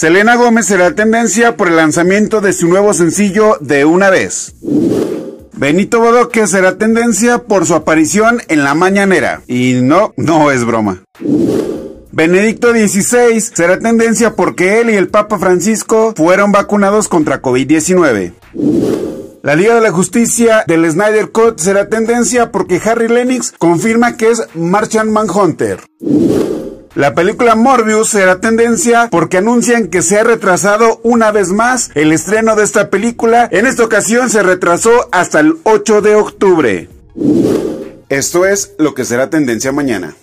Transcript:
Selena Gómez será tendencia por el lanzamiento de su nuevo sencillo De una vez. Benito Bodoque será tendencia por su aparición en La Mañanera. Y no, no es broma. Benedicto XVI será tendencia porque él y el Papa Francisco fueron vacunados contra COVID-19. La Liga de la Justicia del Snyder Cut será tendencia porque Harry Lennox confirma que es Martian Manhunter. La película Morbius será tendencia porque anuncian que se ha retrasado una vez más el estreno de esta película. En esta ocasión se retrasó hasta el 8 de octubre. Esto es lo que será tendencia mañana.